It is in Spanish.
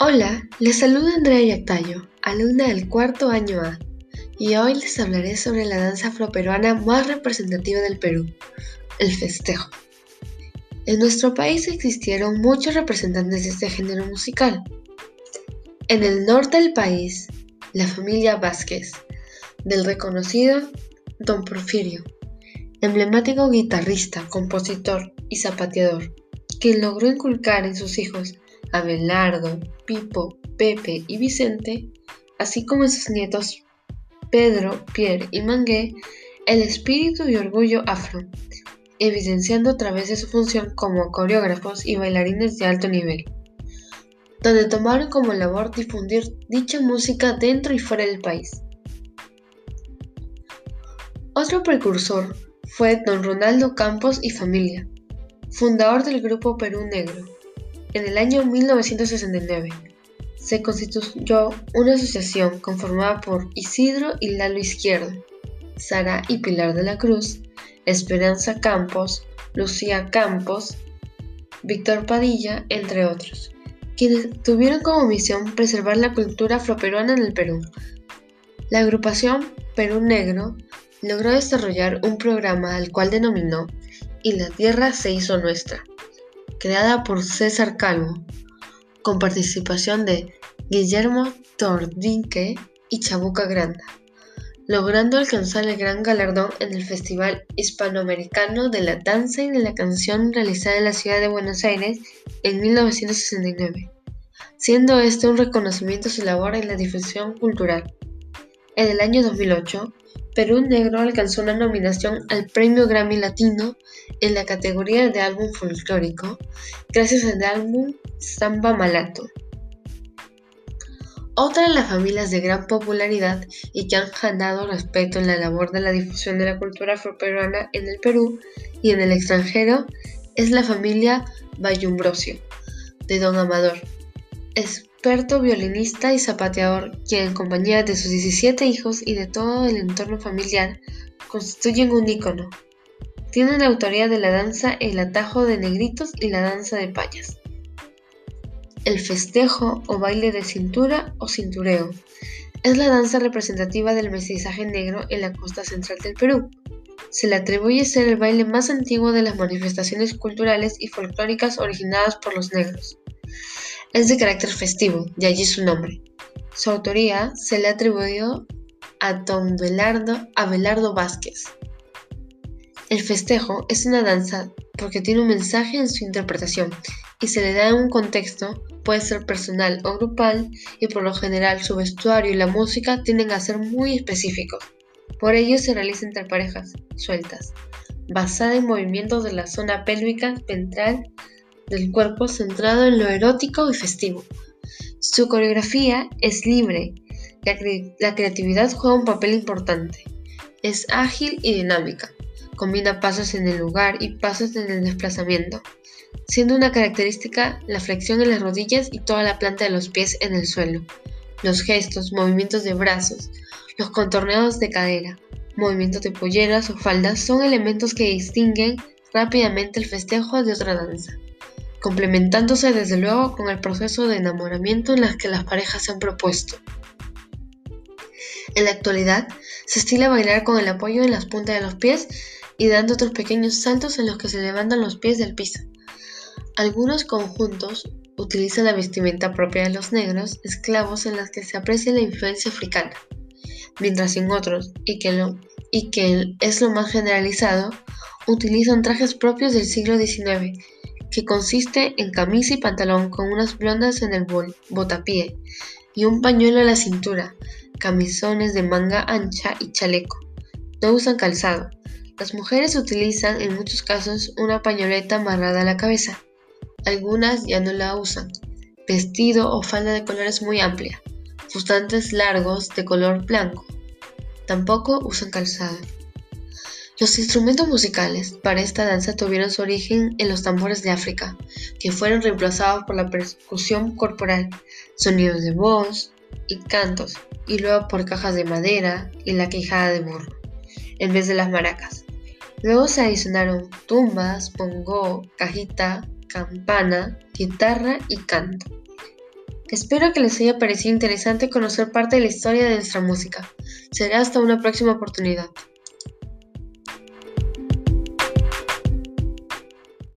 Hola, les saluda Andrea Yactayo, alumna del cuarto año A, y hoy les hablaré sobre la danza afroperuana más representativa del Perú, el festejo. En nuestro país existieron muchos representantes de este género musical. En el norte del país, la familia Vázquez, del reconocido Don Porfirio, emblemático guitarrista, compositor y zapateador, quien logró inculcar en sus hijos Abelardo, Pipo, Pepe y Vicente, así como en sus nietos Pedro, Pierre y Mangué, el espíritu y orgullo afro, evidenciando a través de su función como coreógrafos y bailarines de alto nivel, donde tomaron como labor difundir dicha música dentro y fuera del país. Otro precursor fue don Ronaldo Campos y familia, fundador del grupo Perú Negro. En el año 1969 se constituyó una asociación conformada por Isidro y Lalo Izquierdo, Sara y Pilar de la Cruz, Esperanza Campos, Lucía Campos, Víctor Padilla, entre otros, quienes tuvieron como misión preservar la cultura afroperuana en el Perú. La agrupación Perú Negro logró desarrollar un programa al cual denominó Y la Tierra se hizo nuestra, creada por César Calvo, con participación de Guillermo Tordinque y Chabuca Granda, logrando alcanzar el gran galardón en el Festival Hispanoamericano de la Danza y de la Canción realizada en la ciudad de Buenos Aires en 1969, siendo este un reconocimiento a su labor en la difusión cultural. En el año 2008, Perú Negro alcanzó una nominación al Premio Grammy Latino en la categoría de álbum folclórico gracias al álbum Samba Malato. Otra de las familias de gran popularidad y que han ganado respeto en la labor de la difusión de la cultura afroperuana en el Perú y en el extranjero es la familia Bayumbrosio, de Don Amador. Experto violinista y zapateador, quien en compañía de sus 17 hijos y de todo el entorno familiar constituyen un ícono. Tiene la autoría de la danza El atajo de negritos y la danza de payas. El festejo o baile de cintura o cintureo es la danza representativa del mestizaje negro en la costa central del Perú. Se le atribuye ser el baile más antiguo de las manifestaciones culturales y folclóricas originadas por los negros. Es de carácter festivo, de allí su nombre. Su autoría se le atribuyó a don Belardo Abelardo Vázquez. El festejo es una danza porque tiene un mensaje en su interpretación y se le da un contexto, puede ser personal o grupal, y por lo general su vestuario y la música tienden a ser muy específicos. Por ello se realiza entre parejas sueltas, basada en movimientos de la zona pélvica ventral del cuerpo centrado en lo erótico y festivo. Su coreografía es libre, la, creatividad juega un papel importante. Es ágil y dinámica, combina pasos en el lugar y pasos en el desplazamiento, siendo una característica la flexión en las rodillas y toda la planta de los pies en el suelo. Los gestos, movimientos de brazos, los contorneos de cadera, movimientos de polleras o faldas son elementos que distinguen rápidamente el festejo de otra danza complementándose desde luego con el proceso de enamoramiento en las que las parejas se han propuesto. En la actualidad, se estila bailar con el apoyo en las puntas de los pies y dando otros pequeños saltos en los que se levantan los pies del piso. Algunos conjuntos utilizan la vestimenta propia de los negros esclavos en las que se aprecia la influencia africana, mientras en otros, y que, y que es lo más generalizado, utilizan trajes propios del siglo XIX que consiste en camisa y pantalón con unas blondas en el botapié y un pañuelo a la cintura, camisones de manga ancha y chaleco. No usan calzado. Las mujeres utilizan en muchos casos una pañoleta amarrada a la cabeza. Algunas ya no la usan. Vestido o falda de colores muy amplia. Fustantes largos de color blanco. Tampoco usan calzado. Los instrumentos musicales para esta danza tuvieron su origen en los tambores de África, que fueron reemplazados por la percusión corporal, sonidos de voz y cantos, y luego por cajas de madera y la quijada de burro, en vez de las maracas. Luego se adicionaron tumbas, pongo, cajita, campana, guitarra y canto. Espero que les haya parecido interesante conocer parte de la historia de nuestra música. Será hasta una próxima oportunidad.